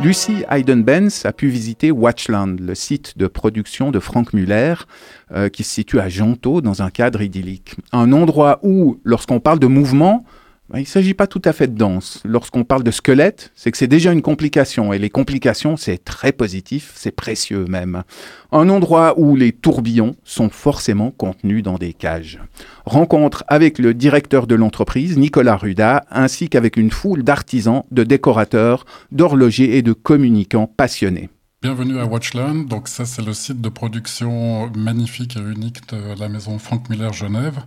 Lucy Hayden-Benz a pu visiter Watchland, le site de production de Frank Muller, euh, qui se situe à Jonto dans un cadre idyllique. Un endroit où, lorsqu'on parle de mouvement, il ne s'agit pas tout à fait de danse. Lorsqu'on parle de squelette, c'est que c'est déjà une complication. Et les complications, c'est très positif, c'est précieux même. Un endroit où les tourbillons sont forcément contenus dans des cages. Rencontre avec le directeur de l'entreprise, Nicolas Ruda, ainsi qu'avec une foule d'artisans, de décorateurs, d'horlogers et de communicants passionnés. Bienvenue à Watchland. Donc ça, c'est le site de production magnifique et unique de la maison Frank Miller Genève.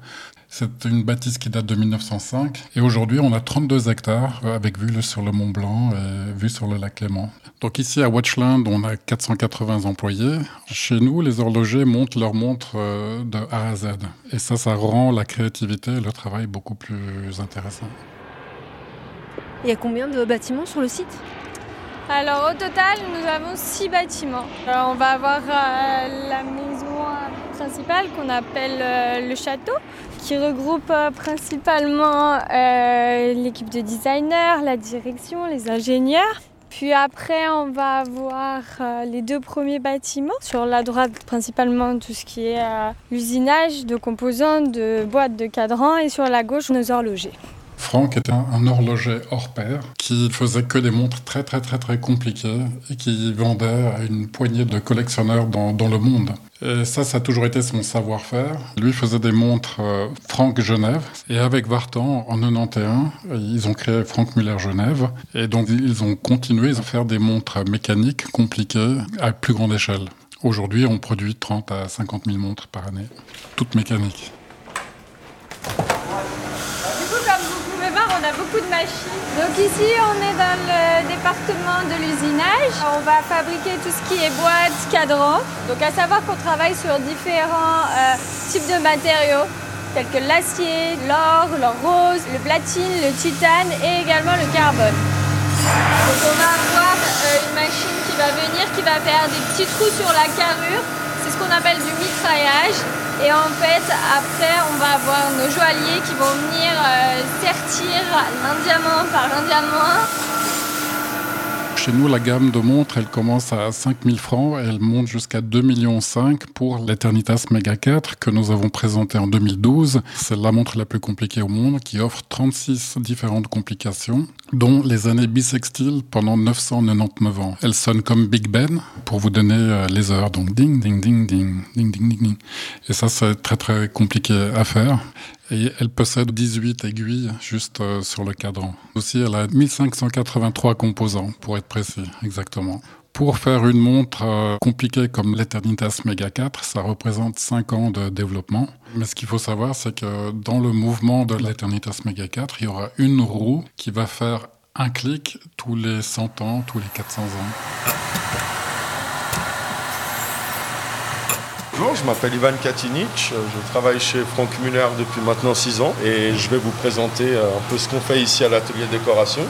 C'est une bâtisse qui date de 1905. Et aujourd'hui, on a 32 hectares euh, avec vue sur le Mont Blanc et vue sur le lac Léman. Donc ici à Watchland, on a 480 employés. Chez nous, les horlogers montent leurs montres euh, de A à Z. Et ça, ça rend la créativité et le travail beaucoup plus intéressant. Il y a combien de bâtiments sur le site? Alors au total, nous avons six bâtiments. On va avoir euh, la maison principale qu'on appelle le château, qui regroupe euh, principalement euh, l'équipe de designers, la direction, les ingénieurs. Puis après, on va avoir euh, les deux premiers bâtiments. Sur la droite, principalement tout ce qui est l'usinage de composants, de boîtes, de cadrans. Et sur la gauche, nos horlogers. Franck était un, horloger hors pair qui faisait que des montres très très très très compliquées et qui vendait à une poignée de collectionneurs dans, dans le monde. Et ça, ça a toujours été son savoir-faire. Lui faisait des montres euh, Franck Genève. Et avec Vartan, en 91, ils ont créé Franck Muller Genève. Et donc, ils ont continué à faire des montres mécaniques compliquées à plus grande échelle. Aujourd'hui, on produit 30 à 50 000 montres par année, toutes mécaniques. De machines. Donc ici, on est dans le département de l'usinage. On va fabriquer tout ce qui est boîte, cadran. Donc à savoir qu'on travaille sur différents euh, types de matériaux tels que l'acier, l'or, l'or rose, le platine, le titane et également le carbone. Donc on va avoir euh, une machine qui va venir, qui va faire des petits trous sur la carrure. C'est ce qu'on appelle du mitraillage. Et en fait, après, on va avoir nos joailliers qui vont venir euh, sertir un diamant par un diamant. Chez nous, la gamme de montres, elle commence à 5000 francs et elle monte jusqu'à 2,5 millions pour l'Eternitas Mega 4 que nous avons présenté en 2012. C'est la montre la plus compliquée au monde qui offre 36 différentes complications, dont les années bissextiles pendant 999 ans. Elle sonne comme Big Ben pour vous donner euh, les heures. Donc ding, ding, ding, ding, ding, ding, ding. Et ça, c'est très, très compliqué à faire. Et elle possède 18 aiguilles juste euh, sur le cadran. Aussi, elle a 1583 composants, pour être précis, exactement. Pour faire une montre euh, compliquée comme l'Eternitas Mega 4, ça représente 5 ans de développement. Mais ce qu'il faut savoir, c'est que dans le mouvement de l'Eternitas Mega 4, il y aura une roue qui va faire un clic tous les 100 ans, tous les 400 ans. Bonjour, je m'appelle Ivan Katinic, je travaille chez Frank Muller depuis maintenant 6 ans et je vais vous présenter euh, un peu ce qu'on fait ici à l'atelier décoration.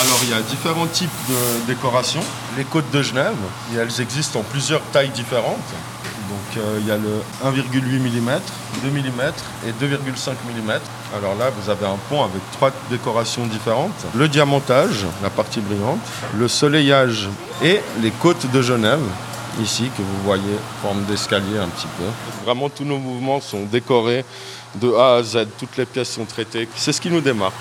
Alors il y a différents types de décorations. Les côtes de Genève, et elles existent en plusieurs tailles différentes. Donc euh, il y a le 1,8 mm, 2 mm et 2,5 mm. Alors là, vous avez un pont avec trois décorations différentes. Le diamantage, la partie brillante, le soleillage et les côtes de Genève ici que vous voyez, forme d'escalier un petit peu. Vraiment tous nos mouvements sont décorés de A à Z, toutes les pièces sont traitées. C'est ce qui nous démarque.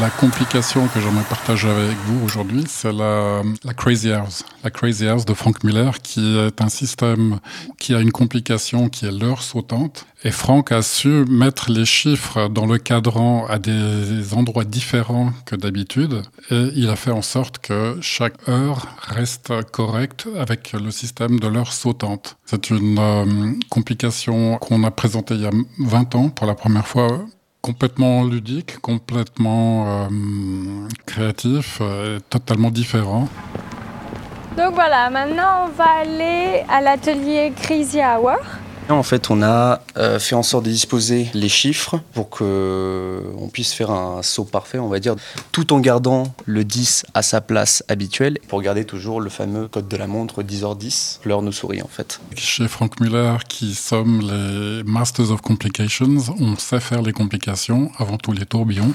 La complication que j'aimerais partager avec vous aujourd'hui, c'est la, la, Crazy House. La Crazy House de Frank Miller, qui est un système qui a une complication qui est l'heure sautante. Et Frank a su mettre les chiffres dans le cadran à des endroits différents que d'habitude. Et il a fait en sorte que chaque heure reste correcte avec le système de l'heure sautante. C'est une euh, complication qu'on a présentée il y a 20 ans pour la première fois complètement ludique, complètement euh, créatif, euh, totalement différent. Donc voilà, maintenant on va aller à l'atelier Crazy Hour. En fait, on a euh, fait en sorte de disposer les chiffres pour qu'on puisse faire un saut parfait, on va dire, tout en gardant le 10 à sa place habituelle, pour garder toujours le fameux code de la montre 10h10. L'heure nous sourit en fait. Chez Frank Muller, qui sommes les Masters of Complications, on sait faire les complications avant tous les tourbillons.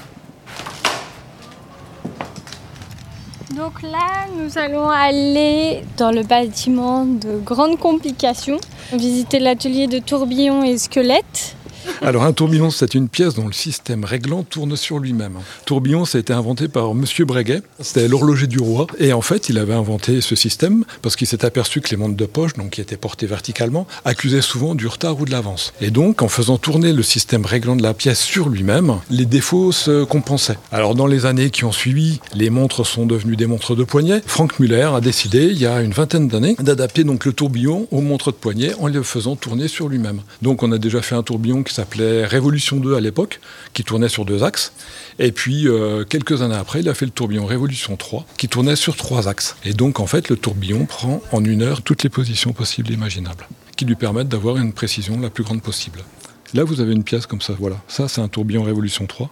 Donc là, nous allons aller dans le bâtiment de grande complication, visiter l'atelier de tourbillons et squelettes. Alors un tourbillon, c'est une pièce dont le système réglant tourne sur lui-même. Tourbillon, ça a été inventé par Monsieur Breguet, c'était l'horloger du roi. Et en fait, il avait inventé ce système parce qu'il s'est aperçu que les montres de poche, donc qui étaient portées verticalement, accusaient souvent du retard ou de l'avance. Et donc, en faisant tourner le système réglant de la pièce sur lui-même, les défauts se compensaient. Alors dans les années qui ont suivi, les montres sont devenues des montres de poignet. Frank Muller a décidé, il y a une vingtaine d'années, d'adapter donc le tourbillon aux montres de poignet en le faisant tourner sur lui-même. Donc on a déjà fait un tourbillon qui s'appelait Révolution 2 à l'époque, qui tournait sur deux axes. Et puis, euh, quelques années après, il a fait le tourbillon Révolution 3, qui tournait sur trois axes. Et donc, en fait, le tourbillon prend en une heure toutes les positions possibles et imaginables, qui lui permettent d'avoir une précision la plus grande possible. Là, vous avez une pièce comme ça, voilà. Ça, c'est un tourbillon Révolution 3.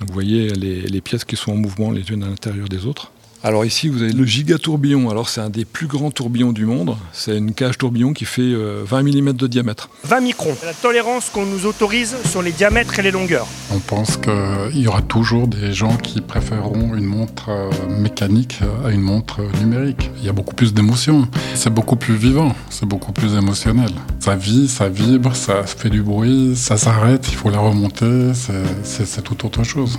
Vous voyez les, les pièces qui sont en mouvement les unes à l'intérieur des autres. Alors ici, vous avez le gigatourbillon. Alors c'est un des plus grands tourbillons du monde. C'est une cage tourbillon qui fait euh, 20 mm de diamètre. 20 microns, la tolérance qu'on nous autorise sur les diamètres et les longueurs. On pense qu'il y aura toujours des gens qui préféreront une montre euh, mécanique à une montre numérique. Il y a beaucoup plus d'émotions. C'est beaucoup plus vivant, c'est beaucoup plus émotionnel. Ça vit, ça vibre, ça fait du bruit, ça s'arrête, il faut la remonter, c'est tout autre chose.